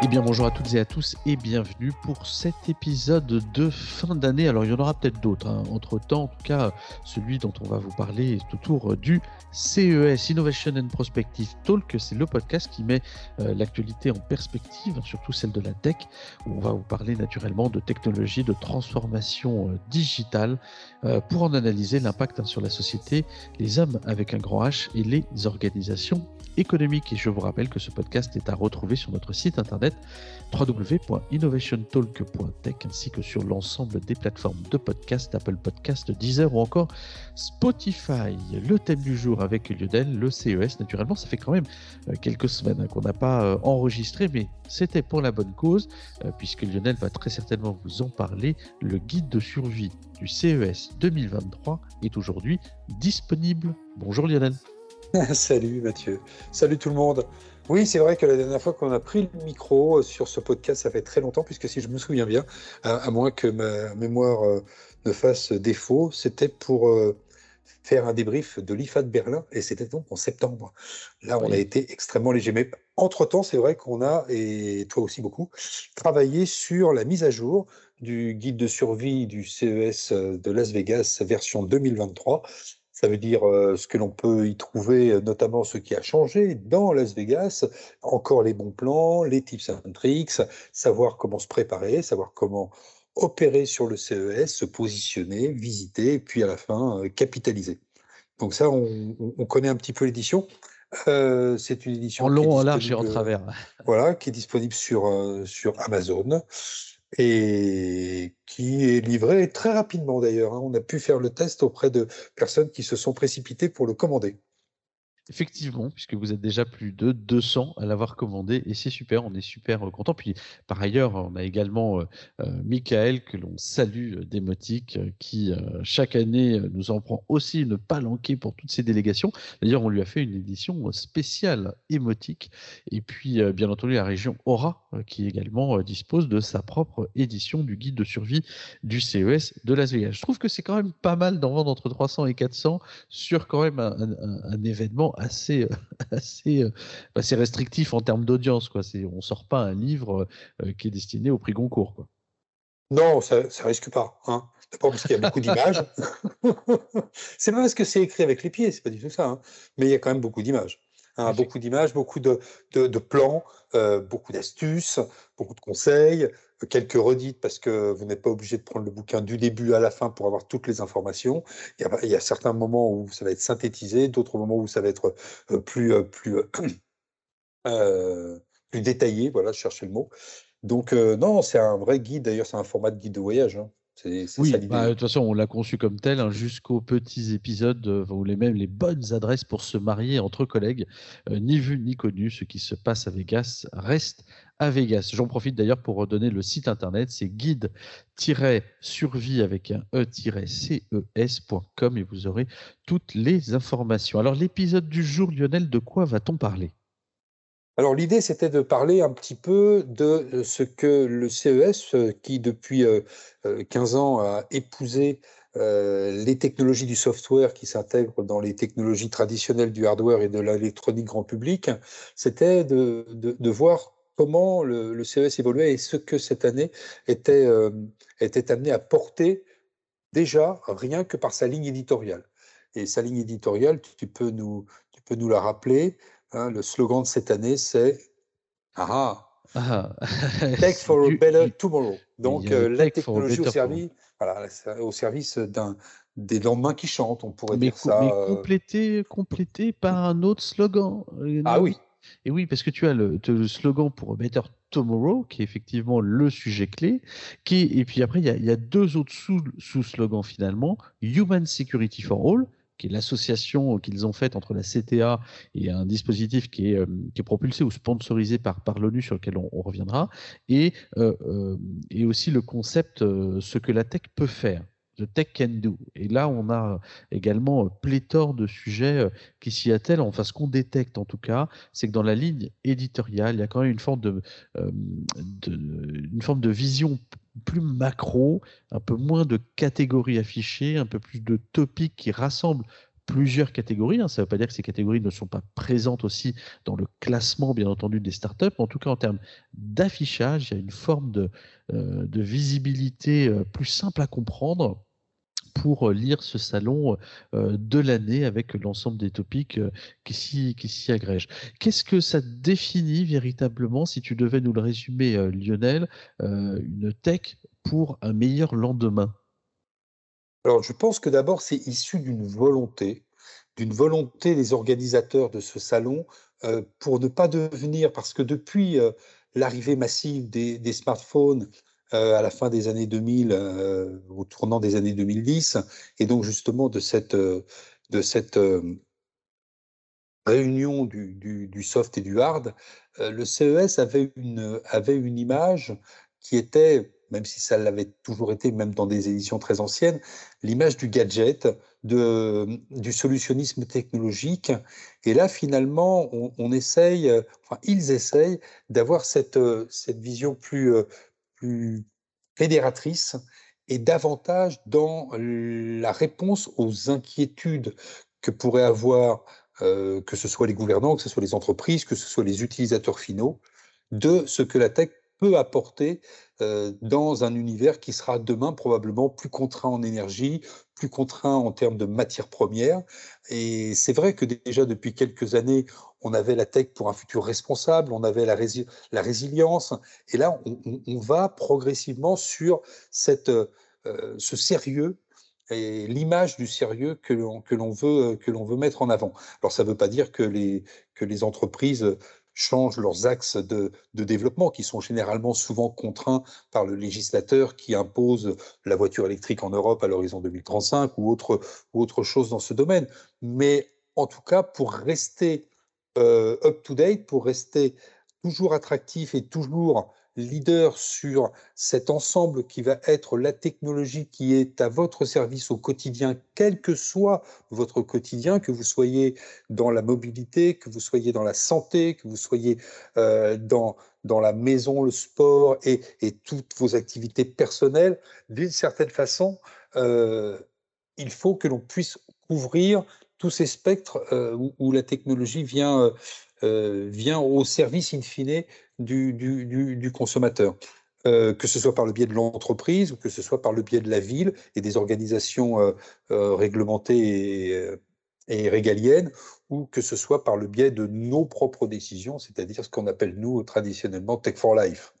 Eh bien bonjour à toutes et à tous et bienvenue pour cet épisode de fin d'année. Alors il y en aura peut-être d'autres hein. entre temps, en tout cas celui dont on va vous parler est autour du CES Innovation and Prospective Talk. C'est le podcast qui met euh, l'actualité en perspective, hein, surtout celle de la tech, où on va vous parler naturellement de technologie, de transformation euh, digitale euh, pour en analyser l'impact hein, sur la société, les hommes avec un grand H et les organisations économiques. Et je vous rappelle que ce podcast est à retrouver sur notre site internet www.innovationtalk.tech ainsi que sur l'ensemble des plateformes de podcast, Apple Podcast, Deezer ou encore Spotify. Le thème du jour avec Lionel, le CES, naturellement, ça fait quand même euh, quelques semaines hein, qu'on n'a pas euh, enregistré, mais c'était pour la bonne cause, euh, puisque Lionel va très certainement vous en parler. Le guide de survie du CES 2023 est aujourd'hui disponible. Bonjour Lionel. Salut Mathieu. Salut tout le monde. Oui, c'est vrai que la dernière fois qu'on a pris le micro sur ce podcast, ça fait très longtemps, puisque si je me souviens bien, à, moins que ma mémoire ne fasse défaut, c'était pour faire un débrief de l'IFA de Berlin, et c'était donc en septembre. Là, on a été extrêmement léger. Mais entre-temps, c'est vrai qu'on a, et toi aussi beaucoup, travaillé sur la mise à jour du guide de survie du CES de Las Vegas version 2023. Ça veut dire euh, ce que l'on peut y trouver, notamment ce qui a changé dans Las Vegas, encore les bons plans, les tips and tricks, savoir comment se préparer, savoir comment opérer sur le CES, se positionner, visiter, et puis à la fin, euh, capitaliser. Donc ça, on, connaît un petit peu l'édition. Euh, c'est une édition en long, en large et en travers. Voilà, qui est disponible sur, euh, sur Amazon et qui est livrée très rapidement d'ailleurs. Hein. On a pu faire le test auprès de personnes qui se sont précipitées pour le commander. Effectivement, puisque vous êtes déjà plus de 200 à l'avoir commandé et c'est super, on est super euh, content. Puis par ailleurs, on a également euh, euh, Michael que l'on salue d'Emotique qui chaque année nous en prend aussi une palanquée pour toutes ces délégations. D'ailleurs, on lui a fait une édition spéciale émotique. Et puis bien entendu la région Aura qui également dispose de sa propre édition du guide de survie du CES de Las Vegas. Je trouve que c'est quand même pas mal d'en vendre entre 300 et 400 sur quand même un événement assez, euh, assez, euh, assez restrictif en termes d'audience. Quoi. C'est, on sort pas un livre euh, qui est destiné au prix Goncourt. Quoi. Non, ça, ne risque pas. Hein. D'abord parce qu'il y a beaucoup d'images. c'est pas parce que c'est écrit avec les pieds, c'est pas du tout ça. Hein. Mais il y a quand même beaucoup d'images. Hein. beaucoup d'images, beaucoup de, de, plans, beaucoup d'astuces, beaucoup de conseils, quelques redites parce que vous n'êtes pas obligé de prendre le bouquin du début à la fin pour avoir toutes les informations. Il y a, certains moments où ça va être synthétisé, d'autres moments où ça va être euh, plus, euh, plus, euh, plus détaillé. Voilà, je cherchais le mot. Donc, non, c'est un vrai guide. D'ailleurs, c'est un format de guide de voyage. Hein oui, bah, de toute façon, on l'a conçu comme tel, hein, jusqu'aux petits épisodes euh, où les mêmes les bonnes adresses pour se marier entre collègues, euh, ni vu ni connu. Ce qui se passe à Vegas reste à Vegas. J'en profite d'ailleurs pour redonner le site internet, c'est guide-survie avec un e-ces.com et vous aurez toutes les informations. Alors l'épisode du jour, Lionel, de quoi va-t-on parler? Alors l'idée, c'était de parler un petit peu de euh, ce que le CES, euh, qui depuis 15 euh, ans a épousé les technologies du software qui s'intègrent dans les technologies traditionnelles du hardware et de l'électronique grand public, c'était de, voir comment le, CES évoluait et ce que cette année était, était amené à porter déjà rien que par sa ligne éditoriale. Et sa ligne éditoriale, tu peux nous, tu peux nous la rappeler. Hein, le slogan de cette année, c'est ah, ah. Tech for a better tomorrow. Donc, euh, la technologie au service, voilà, au service d'un des lendemains qui chantent, on pourrait dire ça. Mais euh. complété, complété par un autre slogan. Ah oui. Et oui, parce que tu as le, slogan pour Better Tomorrow, qui est effectivement le sujet clé, qui, et puis après, il y a, il y a deux autres sous-slogans finalement, Human Security for All, qui est l'association qu'ils ont faite entre la CTA et un dispositif qui est, euh, qui est propulsé ou sponsorisé par, par l'ONU sur lequel on, reviendra, et, euh, euh, et aussi le concept ce que la tech peut faire. The Tech Can Do. Et là, on a également pléthore de sujets qui s'y attellent. Enfin, ce qu'on détecte en tout cas, c'est que dans la ligne éditoriale, il y a quand même une forme de, de une forme de vision plus macro, un peu moins de catégories affichées, un peu plus de topics qui rassemblent plusieurs catégories. Hein. Ça ne veut pas dire que ces catégories ne sont pas présentes aussi dans le classement, bien entendu, des startups. En tout cas, en termes d'affichage, il y a une forme de, euh, visibilité euh, plus simple à comprendre pour lire ce salon euh, de l'année avec l'ensemble des topics qui s'y agrègent. Qu'est-ce que ça définit véritablement, si tu devais nous le résumer, Lionel, une tech pour un meilleur lendemain? Alors, je pense que d'abord, c'est issu d'une volonté, d'une volonté des organisateurs de ce salon euh, pour ne pas devenir, parce que depuis euh, l'arrivée massive des, smartphones euh, à la fin des années 2000, au tournant des années 2010, et donc justement de cette, de cette réunion du, du, soft et du hard, le CES avait une, avait une image qui était même si ça l'avait toujours été, même dans des éditions très anciennes, l'image du gadget, de, du solutionnisme technologique. Et là, finalement, on, essaye, enfin, ils essayent d'avoir cette, cette vision plus, fédératrice et davantage dans la réponse aux inquiétudes que pourraient avoir, euh, que ce soit les gouvernants, que ce soit les entreprises, que ce soit les utilisateurs finaux, de ce que la tech peut apporter euh, dans un univers qui sera demain probablement plus contraint en énergie, plus contraint en termes de matières premières. Et c'est vrai que déjà depuis quelques années, on avait la tech pour un futur responsable, on avait la, résilience, et là, on, va progressivement sur cette, euh, ce sérieux et l'image du sérieux que l'on veut, que veut mettre en avant. Alors ça ne veut pas dire que les, que les entreprises changent leurs axes de, développement, qui sont généralement souvent contraints par le législateur qui impose la voiture électrique en Europe à l'horizon 2035 ou autre, ou autre chose dans ce domaine. Mais en tout cas, pour rester euh, up-to-date, pour rester toujours attractif et toujours leader sur cet ensemble qui va être la technologie qui est à votre service au quotidien, quel que soit votre quotidien, que vous soyez dans la mobilité, que vous soyez dans la santé, que vous soyez euh, dans, dans la maison, le sport et, et toutes vos activités personnelles, d'une certaine façon, euh, il faut que l'on puisse couvrir tous ces spectres euh, où, la technologie vient, vient au service in fine du, consommateur. Euh, que ce soit par le biais de l'entreprise ou que ce soit par le biais de la ville et des organisations euh, euh, réglementées et, et, régaliennes, ou que ce soit par le biais de nos propres décisions, c'est-à-dire ce qu'on appelle nous traditionnellement Tech for Life.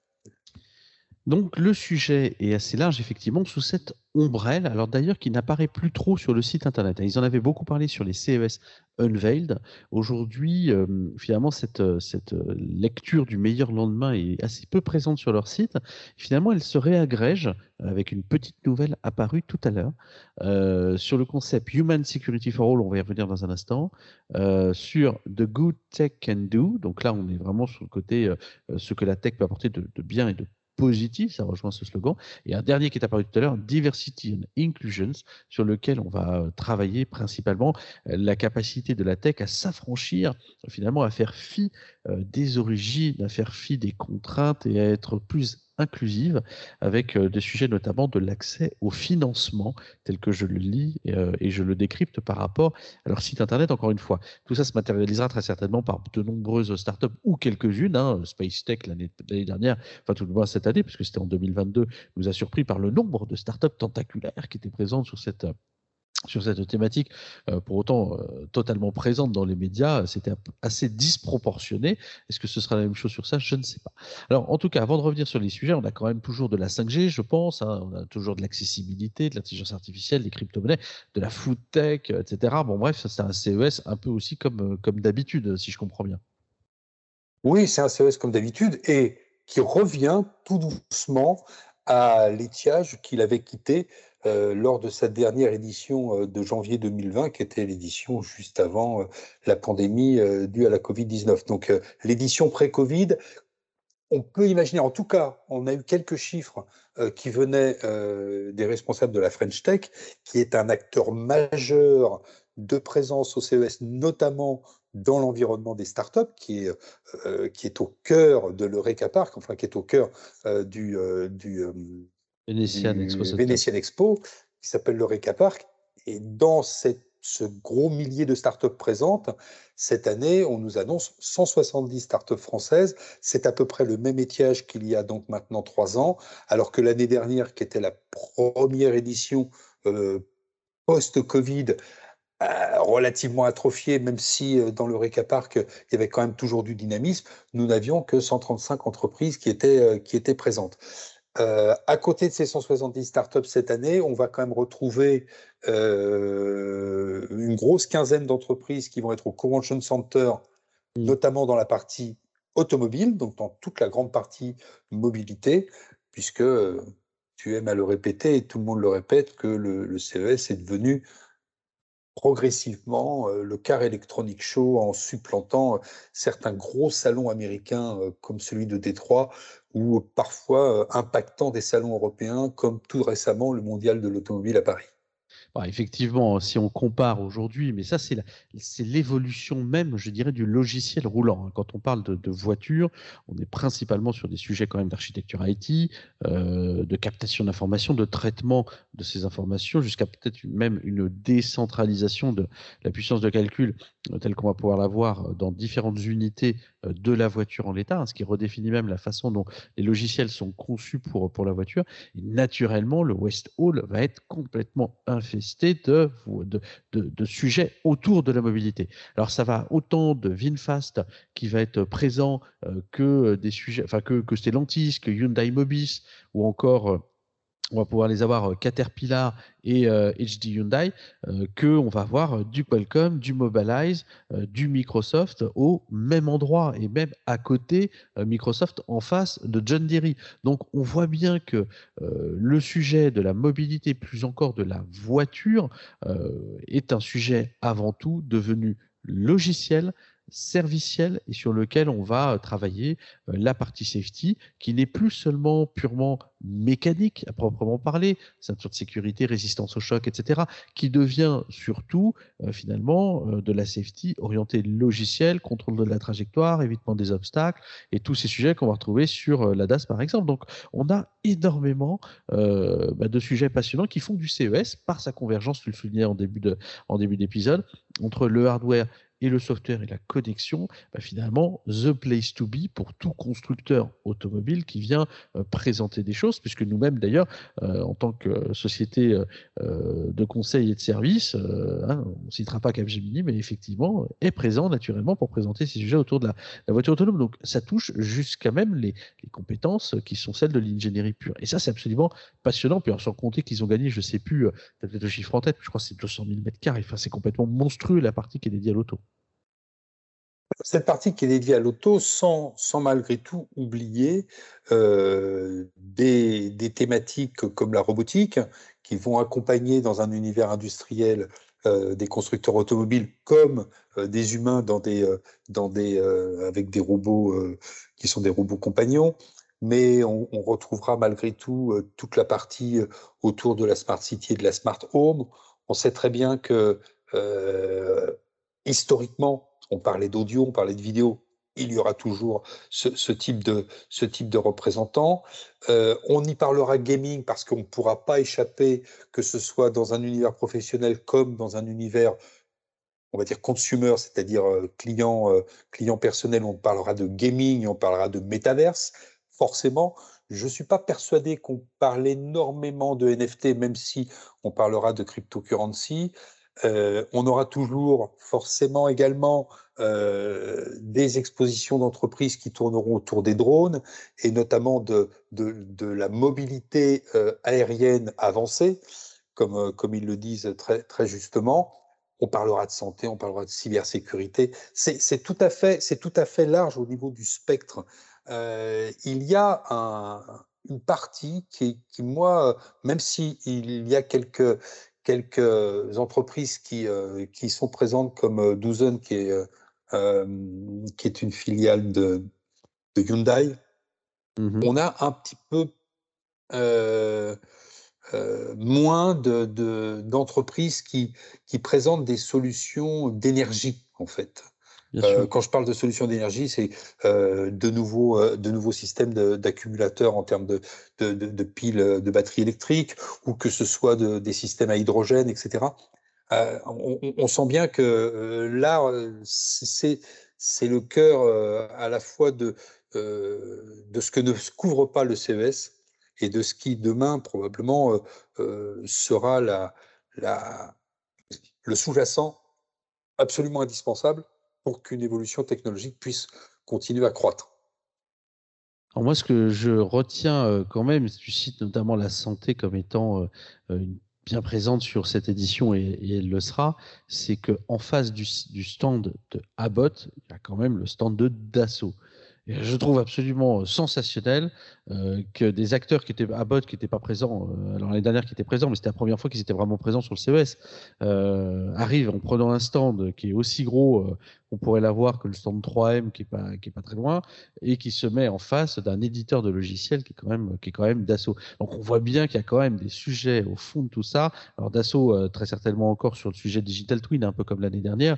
Donc le sujet est assez large, effectivement, sous cette ombrelle, alors d'ailleurs qui n'apparaît plus trop sur le site internet. Ils en avaient beaucoup parlé sur les CES Unveiled. Aujourd'hui, euh, finalement, cette, euh, cette euh, lecture du meilleur lendemain est assez peu présente sur leur site. Finalement, elle se réagrège avec une petite nouvelle apparue tout à l'heure sur le concept Human Security for All, on va y revenir dans un instant, sur The Good Tech Can Do. Donc là, on est vraiment sur le côté ce que la tech peut apporter de, de bien et de positif, ça rejoint ce slogan. Et un dernier qui est apparu tout à l'heure, Diversity and Inclusions, sur lequel on va euh, travailler principalement euh, la capacité de la tech à s'affranchir, finalement à faire fi euh, des origines, à faire fi des contraintes et à être plus inclusive, avec euh, des sujets notamment de l'accès au financement, tel que je le lis euh, et, je le décrypte par rapport à leur site internet, encore une fois. Tout ça se matérialisera très certainement par de nombreuses startups ou quelques-unes. Hein, Space Tech l'année dernière, enfin tout le moins cette année, puisque c'était en 2022, nous a surpris par le nombre de startups tentaculaires qui étaient présentes sur cette sur cette thématique, euh, pour autant euh, totalement présente dans les médias, c'était assez disproportionné. Est-ce que ce sera la même chose sur ça? Je ne sais pas. Alors, en tout cas, avant de revenir sur les sujets, on a quand même toujours de la 5G, je pense. Hein. on a toujours de l'accessibilité, de l'intelligence artificielle, des crypto-monnaies, de la food tech, etc. Bon, bref, c'est un CES un peu aussi comme, euh, comme d'habitude, si je comprends bien. Oui, c'est un CES comme d'habitude et qui revient tout doucement à l'étiage qu'il avait quitté euh, lors de sa dernière édition euh, de janvier 2020, qui était l'édition juste avant euh, la pandémie due à la Covid-19. Donc l'édition pré-Covid, on peut imaginer, en tout cas, on a eu quelques chiffres qui venaient des responsables de la French Tech, qui est un acteur majeur de présence au CES, notamment dans l'environnement des startups, qui est, qui est au cœur de l'Eureka Park, enfin qui est au cœur du, du Vénitienne Expo, Expo, qui s'appelle le Park. Et dans cette ce gros millier de startups présentes, cette année, on nous annonce 170 startups françaises. C'est à peu près le même étiage qu'il y a donc maintenant trois ans, alors que l'année dernière, qui était la première édition euh, post-Covid, euh, relativement atrophiée, même si euh, dans le Récaparc, il y avait quand même toujours du dynamisme, nous n'avions que 135 entreprises qui étaient, qui étaient présentes. Euh, à côté de ces 170 startups cette année, on va quand même retrouver euh, une grosse quinzaine d'entreprises qui vont être au Convention Center, mmh. notamment dans la partie automobile, donc dans toute la grande partie mobilité, puisque tu aimes à le répéter et tout le monde le répète que le, CES est devenu progressivement le car électronique show en supplantant certains gros salons américains comme celui de Détroit ou parfois euh, impactant des salons européens comme tout récemment le mondial de l'automobile à Paris. Bah, effectivement, si on compare aujourd'hui, mais ça, c'est l'évolution même, je dirais, du logiciel roulant. Hein. Quand on parle de, voitures, on est principalement sur des sujets quand même d'architecture IT, euh, de captation d'informations, de traitement de ces informations, jusqu'à peut-être même une décentralisation de la puissance de calcul euh, telle qu'on va pouvoir la voir dans différentes unités euh, de la voiture en l'état, hein, ce qui redéfinit même la façon dont les logiciels sont conçus pour, pour la voiture. Et naturellement, le West Hall va être complètement inférieur de, sujets autour de la mobilité. Alors ça va autant de VinFast qui va être présent euh, que des sujets, enfin que, que Stellantis, que Hyundai Mobis ou encore euh, on va pouvoir les avoir euh, Caterpillar et HD Hyundai, que on va avoir du Qualcomm, du Mobilize, du Microsoft au même endroit et même à côté Microsoft en face de John Deere. Donc on voit bien que le sujet de la mobilité, plus encore de la voiture, est un sujet avant tout devenu logiciel, serviciel et sur lequel on va euh, travailler euh, la partie safety qui n'est plus seulement purement mécanique à proprement parler, ceinture de sécurité, résistance au choc, etc., qui devient surtout euh, finalement de la safety orientée logiciel, contrôle de la trajectoire, évitement des obstacles et tous ces sujets qu'on va retrouver sur la DAS par exemple. Donc on a énormément bah, de sujets passionnants qui font du CES par sa convergence, tu le soulignais en début en début d'épisode, entre le hardware et le software et la connexion, bah, finalement, the place to be pour tout constructeur automobile qui vient euh, présenter des choses, puisque nous-mêmes, d'ailleurs, euh, en tant que société euh, de conseil et de services, hein, on ne citera pas Capgemini, mais effectivement, est présent naturellement pour présenter ces sujets autour de la, voiture autonome. Donc, ça touche jusqu'à même les, compétences qui sont celles de l'ingénierie pure. Et ça, c'est absolument passionnant. Puis, sans compter qu'ils ont gagné, je ne sais plus, peut-être le chiffre en tête, je crois que c'est 200 000 mètres carrés. Enfin, c'est complètement monstrueux la partie qui est dédiée à l'auto cette partie qui est dédiée à l'auto sans, sans malgré tout oublier euh, des, des, thématiques comme la robotique qui vont accompagner dans un univers industriel euh, des constructeurs automobiles comme euh, des humains dans des, euh, dans des, avec des robots qui sont des robots compagnons. Mais on, on retrouvera malgré tout toute la partie autour de la Smart City et de la Smart Home. On sait très bien que historiquement, on parlait d'audio, on parlait de vidéo, il y aura toujours ce, type de, ce. Euh, on y parlera gaming parce qu'on ne pourra pas échapper, que ce soit dans un univers professionnel comme dans un univers, on va dire consumer, c'est-à-dire euh, client, euh, client personnel, on parlera de gaming, on parlera de métaverse. Forcément, je ne suis pas persuadé qu'on parle énormément de NFT, même si on parlera de cryptocurrency. Euh, on aura toujours forcément également euh, des expositions d'entreprises qui tourneront autour des drones et notamment de, la mobilité euh, aérienne avancée, comme, ils le disent très, justement. On parlera de santé, on parlera de cybersécurité. C'est tout, à fait, large au niveau du spectre. il y a une partie qui, qui, moi, même s'il y a quelques, quelques entreprises qui, euh, qui sont présentes comme euh, Douzen, qui est, euh, qui est une filiale de, de Hyundai. Mmh On a un petit peu moins d'entreprises de, qui, qui présentent des solutions d'énergie, en fait. Euh, quand je parle de solutions d'énergie, c'est euh, de, nouveaux, euh, de nouveaux systèmes d'accumulateurs en termes de, de, piles de batteries électriques ou que ce soit des systèmes à hydrogène, etc. on, sent bien que là, c'est le cœur à la fois de, de ce que ne couvre pas le CES et de ce qui demain probablement sera la, la, le sous-jacent absolument indispensable pour qu'une évolution technologique puisse continuer à croître. Alors moi, ce que je retiens quand même, tu cites notamment la santé comme étant bien présente sur cette édition et, elle le sera, c'est qu'en face du, stand de Abbott, il y a quand même le stand de Dassault je trouve absolument sensationnel euh, que des acteurs qui étaient à Bot, qui n'étaient pas présents, euh, alors l'année dernière qui étaient présents, mais c'était la première fois qu'ils étaient vraiment présents sur le CES, euh, arrivent en prenant un stand qui est aussi gros, euh, on pourrait l'avoir que le stand 3M qui est pas qui est pas très loin, et qui se met en face d'un éditeur de logiciels qui est quand même qui est quand même Dassault. Donc on voit bien qu'il y a quand même des sujets au fond de tout ça. Alors Dassault très certainement encore sur le sujet digital twin, un peu comme l'année dernière,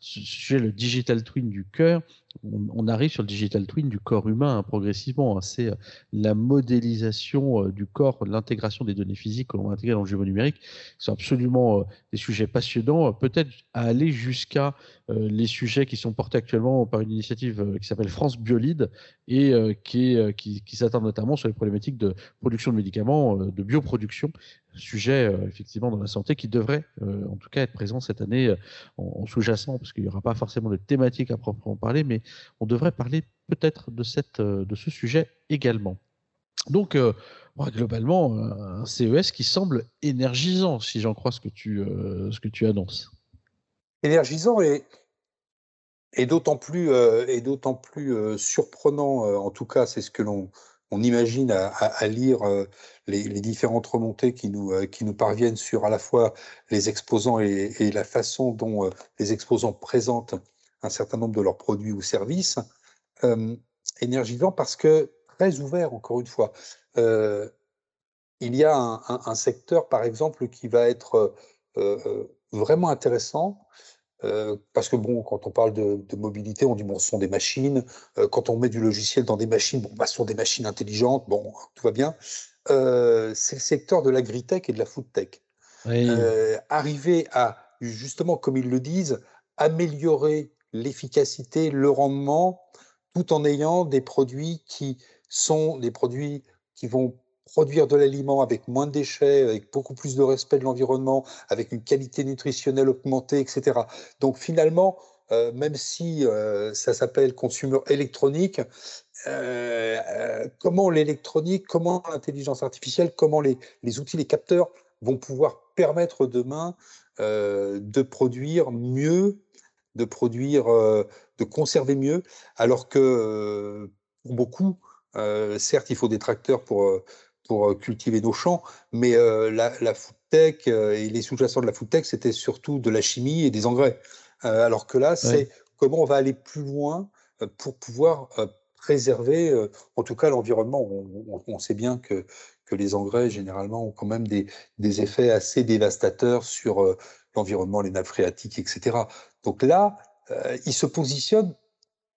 ce sujet le digital twin du cœur. On, arrive sur le digital twin du corps humain hein, progressivement c'est euh, la modélisation euh, du corps, l'intégration des données physiques que l'on va intégrer dans le jeu numérique. C'est absolument euh, des sujets passionnants, peut-être à aller jusqu'à les sujets qui sont portés actuellement par une initiative qui s'appelle France Biolide et qui, qui, qui notamment sur les problématiques de production de médicaments, de bioproduction sujet effectivement dans la santé qui devrait en tout cas être présent cette année en, sous-jacent parce qu'il n'y aura pas forcément de thématique à proprement parler mais on devrait parler peut-être de, cette, de ce sujet également. Donc, globalement, un CES qui semble énergisant, si j'en crois ce que tu, ce que tu annonces. Énergisant et, et d'autant plus, et d'autant plus surprenant, en tout cas, c'est ce que l'on on imagine à, lire les, différentes remontées qui nous, qui nous parviennent sur à la fois les exposants et, la façon dont les exposants présentent un certain nombre de leurs produits ou services euh, énergisant parce que très ouvert, encore une fois. Euh, il y a un, secteur, par exemple, qui va être euh, euh vraiment intéressant. Euh, parce que bon, quand on parle de, de, mobilité, on dit bon, ce sont des machines. quand on met du logiciel dans des machines, bon, bah, ce sont des machines intelligentes. Bon, tout va bien. c'est le secteur de l'agritech et de la foodtech. Oui. arriver à justement, comme ils le disent, améliorer l'efficacité, le rendement tout en ayant des produits qui sont des produits qui vont produire de l'aliment avec moins de déchets, avec beaucoup plus de respect de l'environnement, avec une qualité nutritionnelle augmentée, etc. Donc finalement, euh, même si euh, ça s'appelle consumer électronique, euh, comment l'électronique, comment l'intelligence artificielle, comment les, les, outils, les capteurs vont pouvoir permettre demain de produire mieux de produire, de conserver mieux, alors que pour beaucoup, certes, il faut des tracteurs pour, pour cultiver nos champs, mais la, la food tech et les sous-jacents de la food tech, c'était surtout de la chimie et des engrais. alors que là, c'est comment on va aller plus loin pour pouvoir préserver, en tout cas, l'environnement. On, sait bien que, que les engrais, généralement, ont quand même des, des effets assez dévastateurs sur l'environnement, les nappes phréatiques, etc. Donc là, euh, il se positionne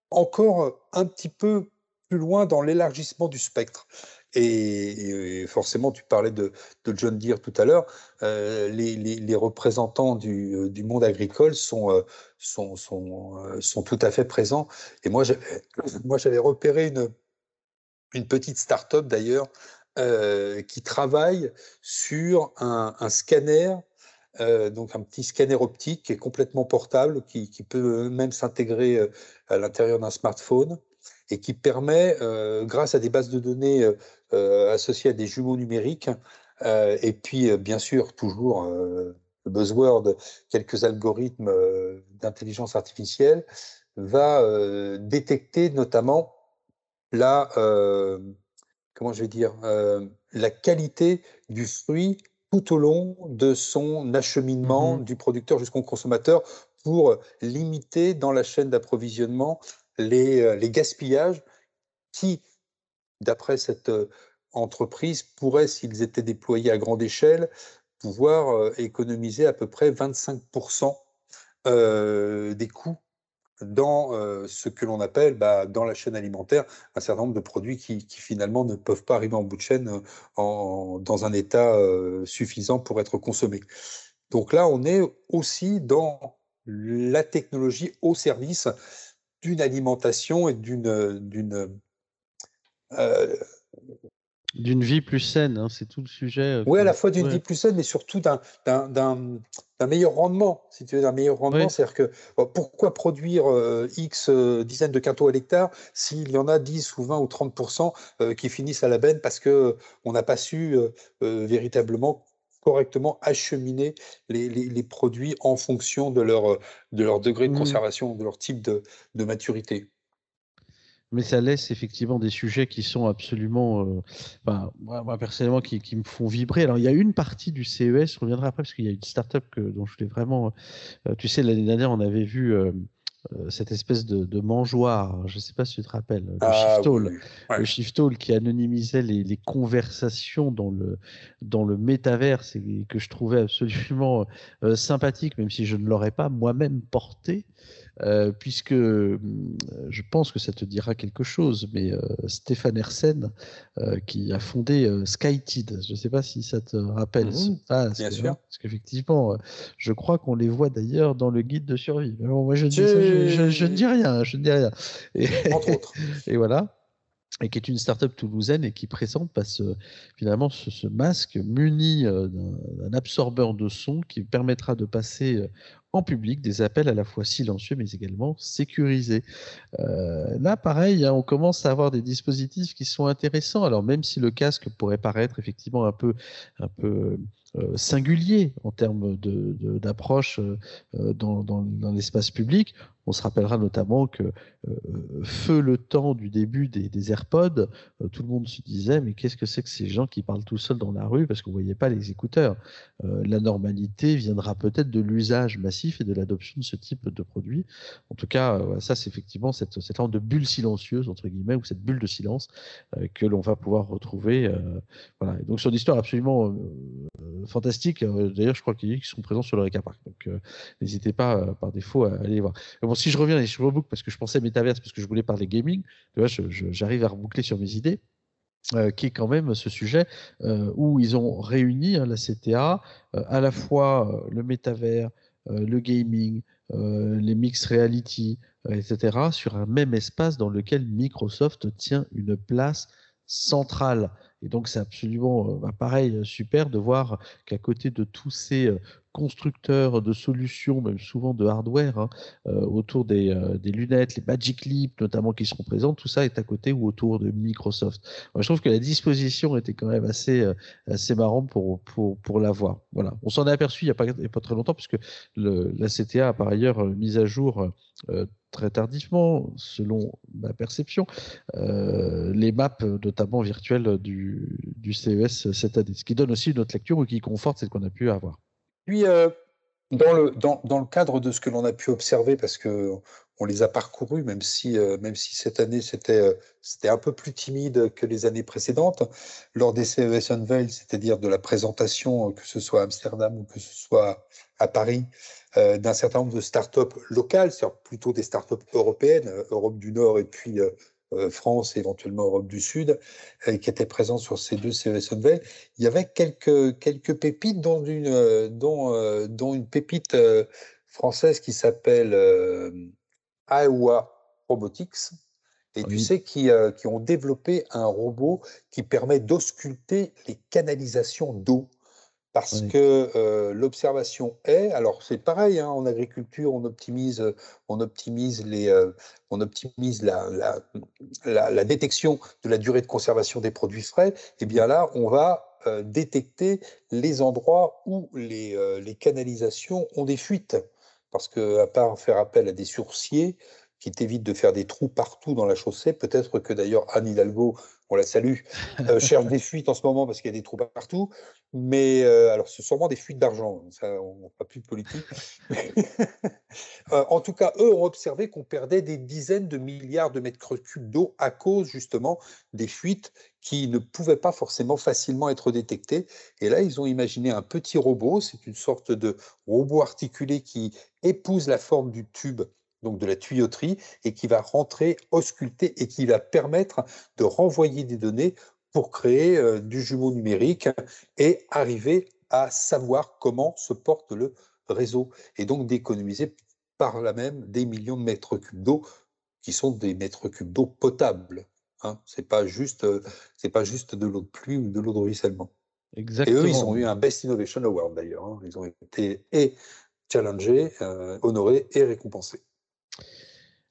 encore un petit peu plus loin dans l'élargissement du spectre. Et, forcément, tu parlais de, John Deere tout à l'heure, euh, les, représentants du, du, monde agricole sont, euh, sont, tout à fait présents. Et moi, j'avais repéré une, petite start-up d'ailleurs qui travaille sur un, scanner euh, donc un petit scanner optique qui est complètement portable, qui, peut même s'intégrer euh, à l'intérieur d'un smartphone et qui permet, euh, grâce à des bases de données associées à des jumeaux numériques, et puis bien sûr toujours le buzzword, quelques algorithmes d'intelligence artificielle, va détecter notamment la, comment je vais dire, la qualité du fruit tout au long de son acheminement mmh du producteur jusqu'au consommateur pour limiter dans la chaîne d'approvisionnement les, euh, les, gaspillages qui, d'après cette entreprise, pourraient, s'ils étaient déployés à grande échelle, pouvoir économiser à peu près 25% des coûts dans ce que l'on appelle bah, dans la chaîne alimentaire un certain nombre de produits qui, finalement ne peuvent pas arriver en bout de chaîne en, dans un état suffisant pour être consommés. Donc là, on est aussi dans la technologie au service d'une alimentation et d'une d'une euh, d'une vie plus saine, hein, c'est tout le sujet. Euh, oui, à la fois d'une vie plus saine, mais surtout d'un meilleur rendement, si tu veux, d'un meilleur rendement. C'est-à-dire que pourquoi produire euh, X dizaines de quintaux à l'hectare s'il y en a 10 ou 20 ou 30% qui finissent à la benne parce qu'on on n'a pas su véritablement correctement acheminer les, produits en fonction de leur, de leur degré de mmh. conservation, de leur type de, maturité. Mais ça laisse effectivement des sujets qui sont absolument, euh, moi, personnellement, qui, me font vibrer. Alors il y a une partie du CES, je reviendrai après parce qu'il y a une startup que, dont je voulais vraiment, euh, tu sais, l'année dernière on avait vu euh, cette espèce de, mangeoire, je ne sais pas si tu te rappelles, le ah, shift le qui anonymisait les, conversations dans le, dans le métaverse et que je trouvais absolument sympathique, même si je ne l'aurais pas moi-même porté. Euh, puisque euh, je pense que ça te dira quelque chose, mais euh, Stéphane Hersen, qui a fondé SkyTeed, je ne sais pas si ça te rappelle. Mmh ah, bien sûr. Parce qu'effectivement, je crois qu'on les voit d'ailleurs dans le guide de survie. Mais bon, moi, je, je, ne dis rien, je ne dis rien. Et, Entre autres. et voilà et qui est une start-up toulousaine et qui présente finalement ce, masque muni d'un absorbeur de son qui permettra de passer en public des appels à la fois silencieux mais également sécurisés. Euh, là, pareil, hein, on commence à avoir des dispositifs qui sont intéressants. Alors même si le casque pourrait paraître effectivement un peu, un peu euh, singulier en termes d'approche de, euh, dans, dans, l'espace public, on se rappellera notamment que feu le temps du début des, AirPods, tout le monde se disait mais qu'est-ce que c'est que ces gens qui parlent tout seuls dans la rue parce qu'on ne voyait pas les écouteurs? La normalité viendra peut-être de l'usage massif et de l'adoption de ce type de produit. En tout cas, ça c'est effectivement cette, cette de bulle silencieuse entre guillemets ou cette bulle de silence que l'on va pouvoir retrouver. voilà. donc sur une histoire absolument fantastique. D'ailleurs, je crois qu'ils sont présents sur le Reka Park. Donc n'hésitez pas par défaut à aller voir si je reviens je reboucle parce que je pensais Metaverse, parce que je voulais parler gaming, tu vois, j'arrive à reboucler sur mes idées. Euh, qui est quand même ce sujet euh, où ils ont réuni hein, la CTA, euh, à la fois le métavers, le gaming, les mix reality, etc., sur un même espace dans lequel Microsoft tient une place centrale. Et donc, c'est absolument bah, pareil, super de voir qu'à côté de tous ces constructeurs de solutions, même souvent de hardware, hein, autour des, lunettes, les Magic Leap notamment qui seront présents, tout ça est à côté ou autour de Microsoft. Moi, je trouve que la disposition était quand même assez, euh, assez marrante pour, pour, pour l'avoir. Voilà. On s'en est aperçu il n'y a pas très longtemps, puisque le, la CTA a par ailleurs mis à jour très tardivement, selon ma perception, les maps, notamment virtuelles du, du CES cette année. Ce qui donne aussi une autre lecture ou qui conforte celle qu'on a pu avoir. Puis, euh, dans, le, dans, dans, le cadre de ce que l'on a pu observer, parce que on les a parcourus, même si, euh, même si cette année euh, c'était un peu plus timide que les années précédentes, lors des CES Unveil, c'est-à-dire de la présentation, que ce soit à Amsterdam ou que ce soit à Paris, d'un certain nombre de startups locales, c'est-à-dire plutôt des startups européennes, Europe du Nord et puis euh, France et éventuellement Europe du Sud, euh, qui étaient présents sur ces deux CES Unveil. Il y avait quelques, quelques pépites, dont une, euh, dont, dont une pépite française qui s'appelle Iowa Robotics. Et tu sais, qui, qui ont développé un robot qui permet d'ausculter les canalisations d'eau parce que euh, l'observation est, alors c'est pareil, hein, en agriculture, on optimise, on optimise, les, euh, on optimise la, la, la, détection de la durée de conservation des produits frais. Et eh bien là, on va euh, détecter les endroits où les, les canalisations ont des fuites. Parce que, à part faire appel à des sourciers, qui t'évitent de faire des trous partout dans la chaussée. Peut-être que d'ailleurs Anne Hidalgo on la salue, euh, cherche des fuites en ce moment parce qu'il y a des trous partout. Mais euh, alors, c'est sûrement des fuites d'argent. Ça, on n'a pas plus de politique. Euh, en tout cas, eux ont observé qu'on perdait des dizaines de milliards de mètres cubes d'eau à cause justement des fuites qui ne pouvaient pas forcément facilement être détectées. Et là, ils ont imaginé un petit robot. C'est une sorte de robot articulé qui épouse la forme du tube donc de la tuyauterie, et qui va rentrer, ausculter et qui va permettre de renvoyer des données pour créer euh, du jumeau numérique et arriver à savoir comment se porte le réseau et donc d'économiser par là même des millions de mètres cubes d'eau qui sont des mètres cubes d'eau potable. Hein. C'est pas juste, c'est pas juste de l'eau de pluie ou de l'eau de ruissellement. Exactement. Et eux, ils ont eu un Best Innovation Award d'ailleurs. Hein. Ils ont été et challengés, euh, honorés et récompensés.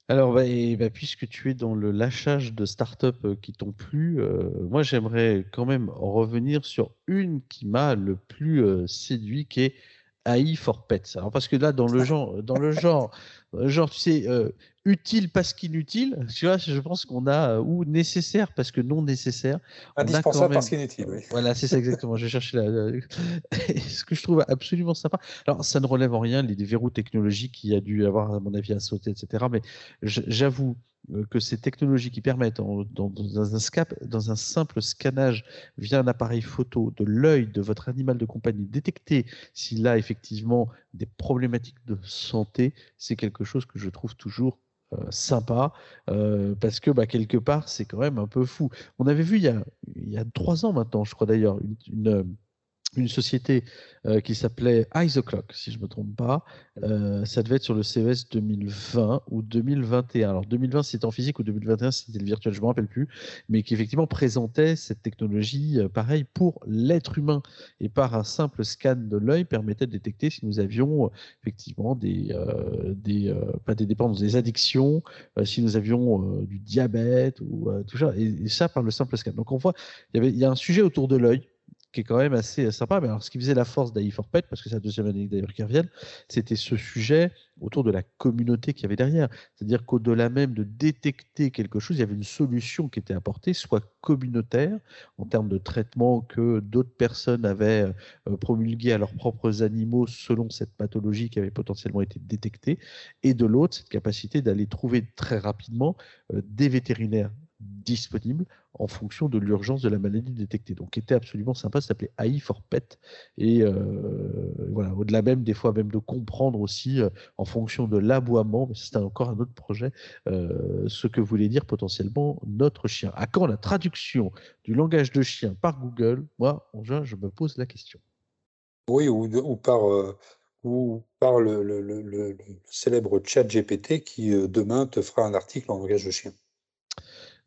Alors, bah, bah, puisque tu es dans le lâchage de startups euh, qui t'ont plu, euh, moi j'aimerais quand même revenir sur une qui m'a le plus séduit, qui est AI for Pets. Alors parce que là, dans le genre, dans le genre, genre, tu sais, utile parce qu'inutile, tu vois, je pense qu'on a, euh, ou nécessaire parce que non nécessaire. Indispensable parce qu'inutile, oui. Voilà, c'est ça exactement. je cherchais la, ce que je trouve absolument sympa. Alors, ça ne relève en rien les verrous technologiques qu'il y a dû avoir, à mon avis, à sauter, etc. Mais j'avoue euh, que ces technologies qui permettent, dans, un dans un simple scannage via un appareil photo de l'œil de votre animal de compagnie, détecter s'il a effectivement des problématiques de santé, c'est quelque chose que je trouve toujours euh, sympa euh, parce que bah, quelque part c'est quand même un peu fou. On avait vu il y a, il y a trois ans maintenant, je crois d'ailleurs, une une société euh, qui s'appelait Eyes O'Clock, si je ne me trompe pas. Euh, ça devait être sur le CES 2020 ou 2021. Alors 2020 c'était en physique ou 2021 c'était le virtuel, je ne me rappelle plus, mais qui effectivement présentait cette technologie, euh, pareil, pour l'être humain et par un simple scan de l'œil permettait de détecter si nous avions effectivement des, pas des dépendances, des addictions, si nous avions du diabète ou tout ça, et, ça par le simple scan. Donc on voit, il y a un sujet autour de l'œil qui est quand même assez euh, sympa. Mais alors, ce qui faisait la force d'AI for Pet, parce que c'est la deuxième année d'ailleurs qui reviennent, c'était ce sujet autour de la communauté qu'il y avait derrière. C'est-à-dire qu'au-delà même de détecter quelque chose, il y avait une solution qui était apportée, soit communautaire, en termes de traitement que d'autres personnes avaient euh, promulgué à leurs propres animaux selon cette pathologie qui avait potentiellement été détectée, et de l'autre, cette capacité d'aller trouver très rapidement euh, des vétérinaires disponible en fonction de l'urgence de la maladie détectée. Donc, était absolument sympa, ça s'appelait AI for Pet. Et euh, voilà, au-delà même, des fois, même de comprendre aussi, euh, en fonction de l'aboiement, mais c'était encore un autre projet, euh, ce que voulait dire potentiellement notre chien. À quand la traduction du langage de chien par Google? Moi, en juin, je me pose la question. Oui, ou, par, ou par le, le, célèbre chat GPT qui demain te fera un article en langage de chien.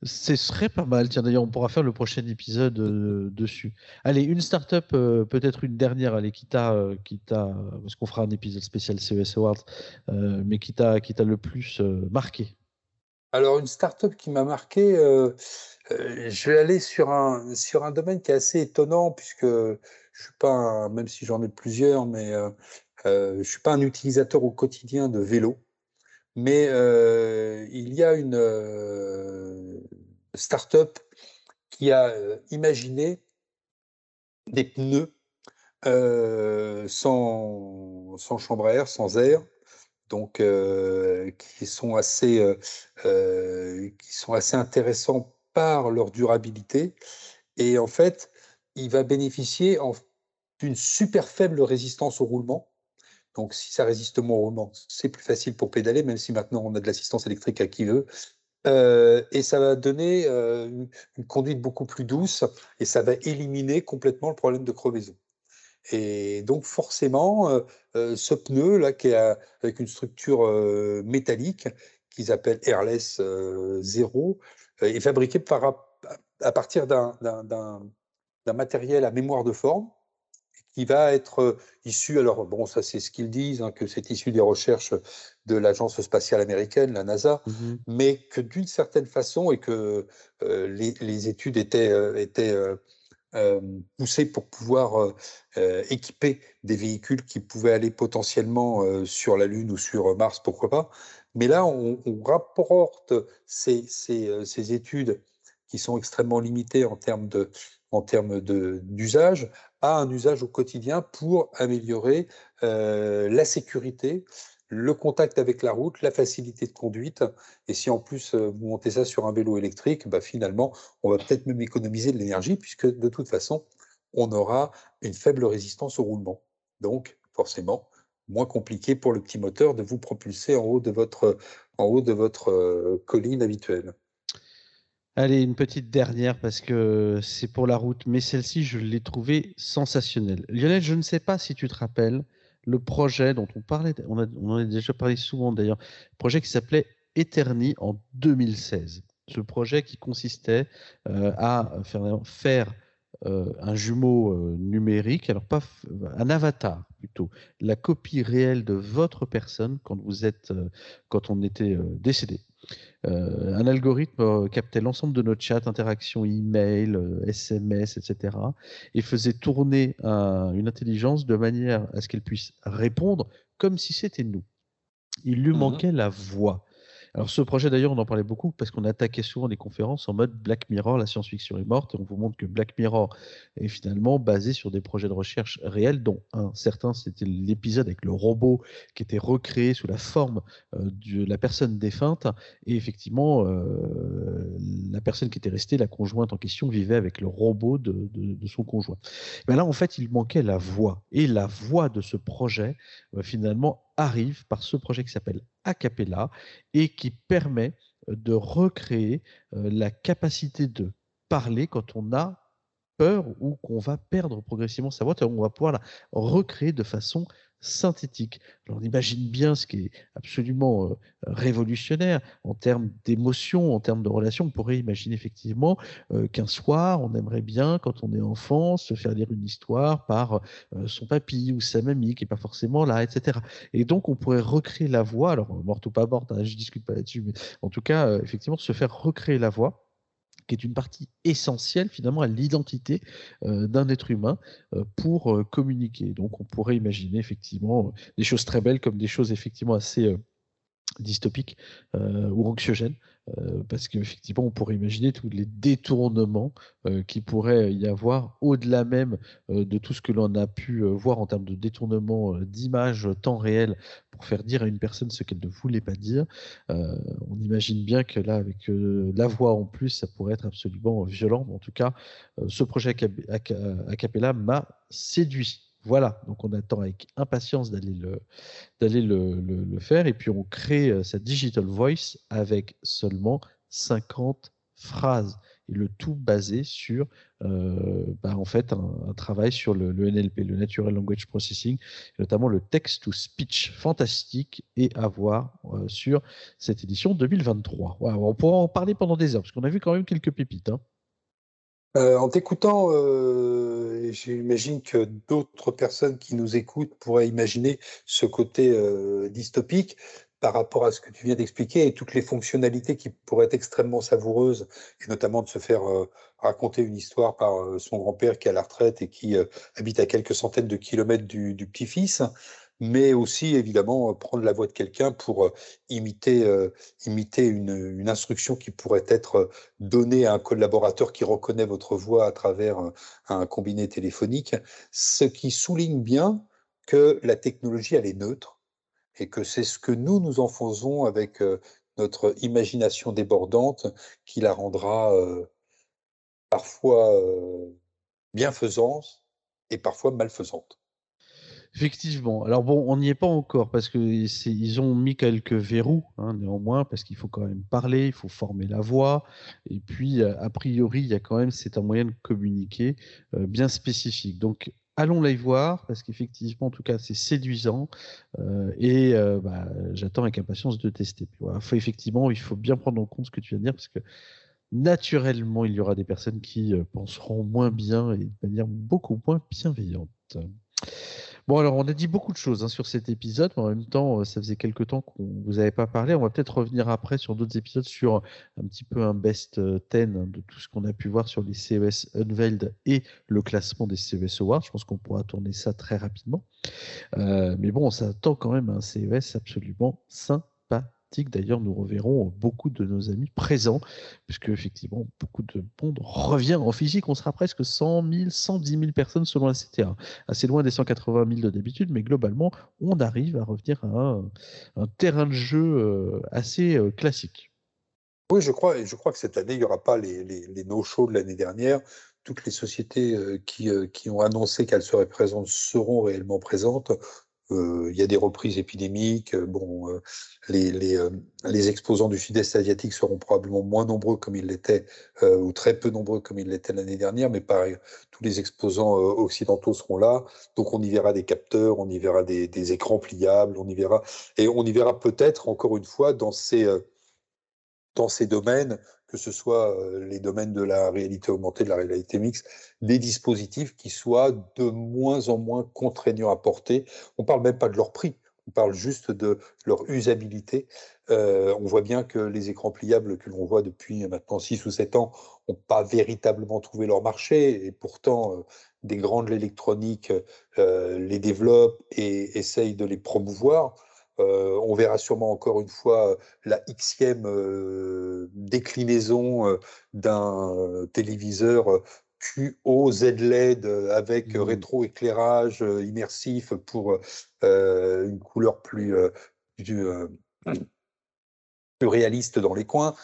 Ce serait pas mal. Tiens, d'ailleurs, on pourra faire le prochain épisode euh, dessus. Allez, une startup, up euh, peut-être une dernière, allez, qui t'a, euh, qui t'a, parce qu'on fera un épisode spécial CES Awards, mais qui t'a, qui t'a le plus marqué. Alors, une startup qui m'a marqué, je vais aller sur un, sur un domaine qui est assez étonnant, puisque je suis pas, même si j'en ai plusieurs, mais je suis pas un utilisateur au quotidien de vélo. Mais il y a une start-up qui a imaginé des pneus sans, sans, chambre à air, sans air, donc qui sont assez qui sont assez intéressants par leur durabilité. Et en fait, il va bénéficier d'une super faible résistance au roulement. Donc, si ça résiste moins au roulement, c'est plus facile pour pédaler, même si maintenant on a de l'assistance électrique à qui veut. Euh, et ça va donner euh, une, conduite beaucoup plus douce et ça va éliminer complètement le problème de crevaison. Et donc forcément, euh, ce pneu là qui est avec une structure métallique qu'ils appellent Airless 0 est fabriqué à partir d'un matériel à mémoire de forme qui va être euh, issu, alors bon, ça c'est ce qu'ils disent, hein, que c'est issu des recherches de l'agence spatiale américaine, la NASA, mmh mais que d'une certaine façon, et que euh, les, études étaient, euh, étaient poussées pour pouvoir équiper des véhicules qui pouvaient aller potentiellement sur la Lune ou sur Mars, pourquoi pas. Mais là, on, rapporte ces, ces, ces études qui sont extrêmement limitées en termes de, en termes d'usage à un usage au quotidien pour améliorer euh, la sécurité, le contact avec la route, la facilité de conduite. Et si en plus euh, vous montez ça sur un vélo électrique, bah finalement, on va peut-être même économiser de l'énergie puisque de toute façon, on aura une faible résistance au roulement. Donc, forcément, moins compliqué pour le petit moteur de vous propulser en haut de votre, euh, colline habituelle. Allez, une petite dernière parce que c'est pour la route, mais celle-ci, je l'ai trouvée sensationnelle. Lionel, je ne sais pas si tu te rappelles le projet dont on parlait, on, en a déjà parlé souvent d'ailleurs, projet qui s'appelait Eterni en 2016. Ce projet qui consistait euh, à faire, faire euh, un jumeau euh, numérique, alors pas un avatar plutôt, la copie réelle de votre personne quand vous êtes, quand on était décédé. Euh, un algorithme euh, captait l'ensemble de nos chats, interactions email, SMS, etc. et faisait tourner une intelligence de manière à ce qu'elle puisse répondre comme si c'était nous. Il lui mmh manquait la voix. Alors ce projet d'ailleurs, on en parlait beaucoup parce qu'on attaquait souvent les conférences en mode Black Mirror, la science-fiction est morte, et on vous montre que Black Mirror est finalement basé sur des projets de recherche réels, dont un certain, c'était l'épisode avec le robot qui était recréé sous la forme euh, de la personne défunte, et effectivement, euh, la personne qui était restée, la conjointe en question, vivait avec le robot de, son conjoint. Mais là, en fait, il manquait la voix, et la voix de ce projet, euh, finalement, arrive par ce projet qui s'appelle Acapella et qui permet euh, de recréer euh, la capacité de parler quand on a peur ou qu'on va perdre progressivement sa voix, on va pouvoir la recréer de façon synthétique. Alors on imagine bien ce qui est absolument euh, révolutionnaire en termes d'émotion, en termes de relations. On pourrait imaginer effectivement euh, qu'un soir, on aimerait bien, quand on est enfant, se faire lire une histoire par euh, son papy ou sa mamie qui n'est pas forcément là, etc. Et donc on pourrait recréer la voix, alors morte ou pas morte, hein, je ne discute pas là-dessus, mais en tout cas, effectivement, se faire recréer la voix qui est une partie essentielle finalement à l'identité euh, d'un être humain euh, pour euh, communiquer. Donc on pourrait imaginer effectivement des choses très belles comme des choses effectivement assez dystopiques ou anxiogènes euh, parce qu'effectivement, on pourrait imaginer tous les détournements euh, qui pourrait y avoir au-delà même euh, de tout ce que l'on a pu voir en termes de détournement d'images temps réel pour faire dire à une personne ce qu'elle ne voulait pas dire. on imagine bien que là, avec la voix en plus, ça pourrait être absolument violent. En tout cas, ce projet a m'a séduit. Voilà, donc on attend avec impatience d'aller le, faire. Et puis on crée euh, sa digital voice avec seulement 50 phrases. Et le tout basé sur euh, bah, en fait un, travail sur le, NLP, le Natural Language Processing, notamment le text-to-speech fantastique et à voir euh, sur cette édition 2023. on pourra en parler pendant des heures, parce qu'on a vu quand même quelques pépites. Hein. Euh, en t'écoutant, euh, j'imagine que d'autres personnes qui nous écoutent pourraient imaginer ce côté euh, dystopique par rapport à ce que tu viens d'expliquer et toutes les fonctionnalités qui pourraient être extrêmement savoureuses, et notamment de se faire raconter une histoire par son grand-père qui est à la retraite et qui habite à quelques centaines de kilomètres du petit-fils mais aussi évidemment euh, prendre la voix de quelqu'un pour euh, imiter, euh, imiter une, instruction qui pourrait être donnée à un collaborateur qui reconnaît votre voix à travers un, combiné téléphonique, ce qui souligne bien que la technologie, elle est neutre et que c'est ce que nous, nous en faisons avec notre imagination débordante qui la rendra parfois bienfaisante et parfois malfaisante. Effectivement. Alors bon, on n'y est pas encore parce que ils ont mis quelques verrous hein, néanmoins parce qu'il faut quand même parler, il faut former la voix et puis euh, a priori il y a quand même c'est un moyen de communiquer euh, bien spécifique. Donc allons les voir parce qu'effectivement en tout cas c'est séduisant euh, et bah, j'attends avec impatience de tester. effectivement il faut bien prendre en compte ce que tu viens de dire parce que naturellement il y aura des personnes qui penseront moins bien et de manière beaucoup moins bienveillante. Bon, alors on a dit beaucoup de choses hein, sur cet épisode, mais en même temps, euh, ça faisait quelques temps qu'on vous avait pas parlé. On va peut-être revenir après sur d'autres épisodes sur un petit peu un best 10 euh, de tout ce qu'on a pu voir sur les CES Unveiled et le classement des CES Awards. Je pense qu'on pourra tourner ça très rapidement. Euh, mais bon, ça attend quand même un CES absolument D'ailleurs, nous reverrons beaucoup de nos amis présents, puisque effectivement, beaucoup de monde revient en physique. On sera presque 100 000, 110 000 personnes selon la CTA. Assez loin des 180 000 de d'habitude, mais globalement, on arrive à revenir à un, terrain de jeu euh, assez euh, classique. Oui, je crois, je crois que cette année, il n'y aura pas les, no-shows de l'année dernière. Toutes les sociétés euh, qui ont annoncé qu'elles seraient présentes seront réellement présentes. Euh, il y a des reprises épidémiques. Bon, les, les, les, exposants du sud-est asiatique seront probablement moins nombreux comme ils l'étaient, ou très peu nombreux comme ils l'étaient l'année dernière, mais pareil, tous les exposants occidentaux seront là. Donc on y verra des capteurs, on y verra des, des écrans pliables, on y verra, et on y verra peut-être encore une fois dans ces, dans ces domaines que ce soit les domaines de la réalité augmentée, de la réalité mixte, des dispositifs qui soient de moins en moins contraignants à porter. On ne parle même pas de leur prix, on parle juste de leur usabilité. Euh, on voit bien que les écrans pliables que l'on voit depuis maintenant 6 ou 7 ans n'ont pas véritablement trouvé leur marché, et pourtant des grandes l'électronique euh, les développent et essayent de les promouvoir. Euh, on verra sûrement encore une fois euh, la xème euh, déclinaison d'un téléviseur QOZ-LED avec mmh. rétroéclairage immersif pour une couleur plus, plus, réaliste dans les coins.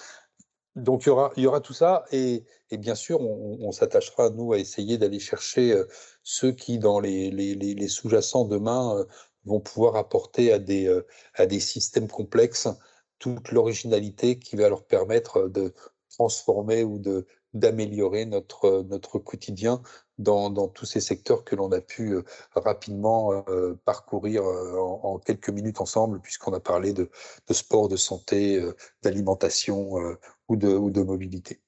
Donc il y aura, il y aura tout ça et, bien sûr on, s'attachera nous à essayer d'aller chercher ceux qui dans les, les sous-jacents demain vont pouvoir apporter à des, euh, à des systèmes complexes toute l'originalité qui va leur permettre de transformer ou d'améliorer notre, notre quotidien dans, tous ces secteurs que l'on a pu euh, rapidement euh, parcourir en, quelques minutes ensemble, puisqu'on a parlé de, sport, de santé, d'alimentation ou de mobilité.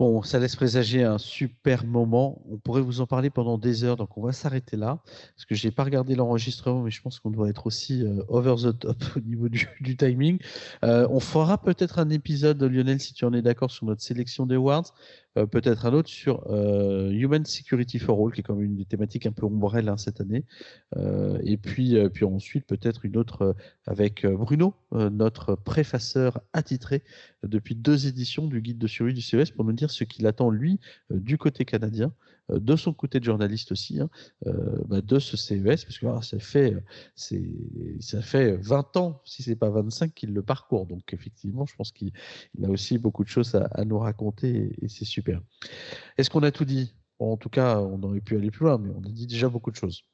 Bon, ça laisse présager un super moment. On pourrait vous en parler pendant des heures, donc on va s'arrêter là. Parce que je n'ai pas regardé l'enregistrement, mais je pense qu'on doit être aussi euh, over the top au niveau du, timing. Euh, on fera peut-être un épisode, Lionel, si tu en es d'accord, sur notre sélection des awards. Euh, peut-être un autre sur euh, Human Security for All, qui est comme une des thématiques un peu ombrelle hein, cette année. Euh, et puis, puis ensuite, peut-être une autre avec Bruno, notre préfaceur attitré depuis deux éditions du guide de survie du CES, pour nous dire ce qu'il attend, lui, du côté canadien de son côté de journaliste aussi, hein, euh, bah, de ce CES, parce que ça, fait, ça fait 20 ans, si ce n'est pas 25, qu'il le parcourt. Donc effectivement, je pense qu'il a aussi beaucoup de choses à, nous raconter et, c'est super. Est-ce qu'on a tout dit? En tout cas, on aurait pu aller plus loin, mais on a dit déjà beaucoup de choses.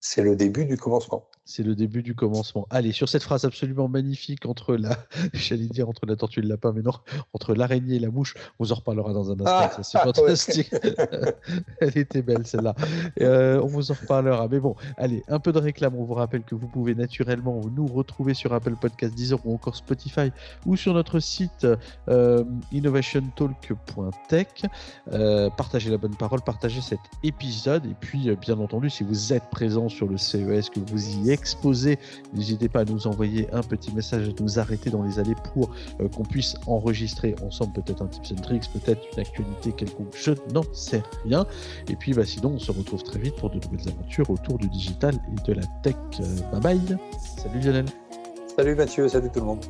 C'est le début du commencement. C'est le début du commencement. Allez, sur cette phrase absolument magnifique entre la, j'allais dire entre la tortue et le lapin, mais non, entre l'araignée et la mouche, on vous en reparlera dans un instant. Ah, c'est fantastique. Elle était belle celle-là. Euh, on vous en reparlera. Mais bon, allez, un peu de réclame. On vous rappelle que vous pouvez naturellement nous retrouver sur Apple Podcast 10 ou encore Spotify ou sur notre site euh, innovationtalk.tech. Euh, partagez la bonne parole, partagez cet épisode et puis, bien entendu, si vous êtes présent sur le CES, que vous y n'hésitez pas à nous envoyer un petit message, à nous arrêter dans les allées pour euh, qu'on puisse enregistrer ensemble peut-être un tips and tricks, peut-être une actualité quelconque, je n'en sais rien. Et puis bah, sinon, on se retrouve très vite pour de nouvelles aventures autour du digital et de la tech. Euh, bye bye. Salut Lionel. Salut Mathieu, salut tout le monde.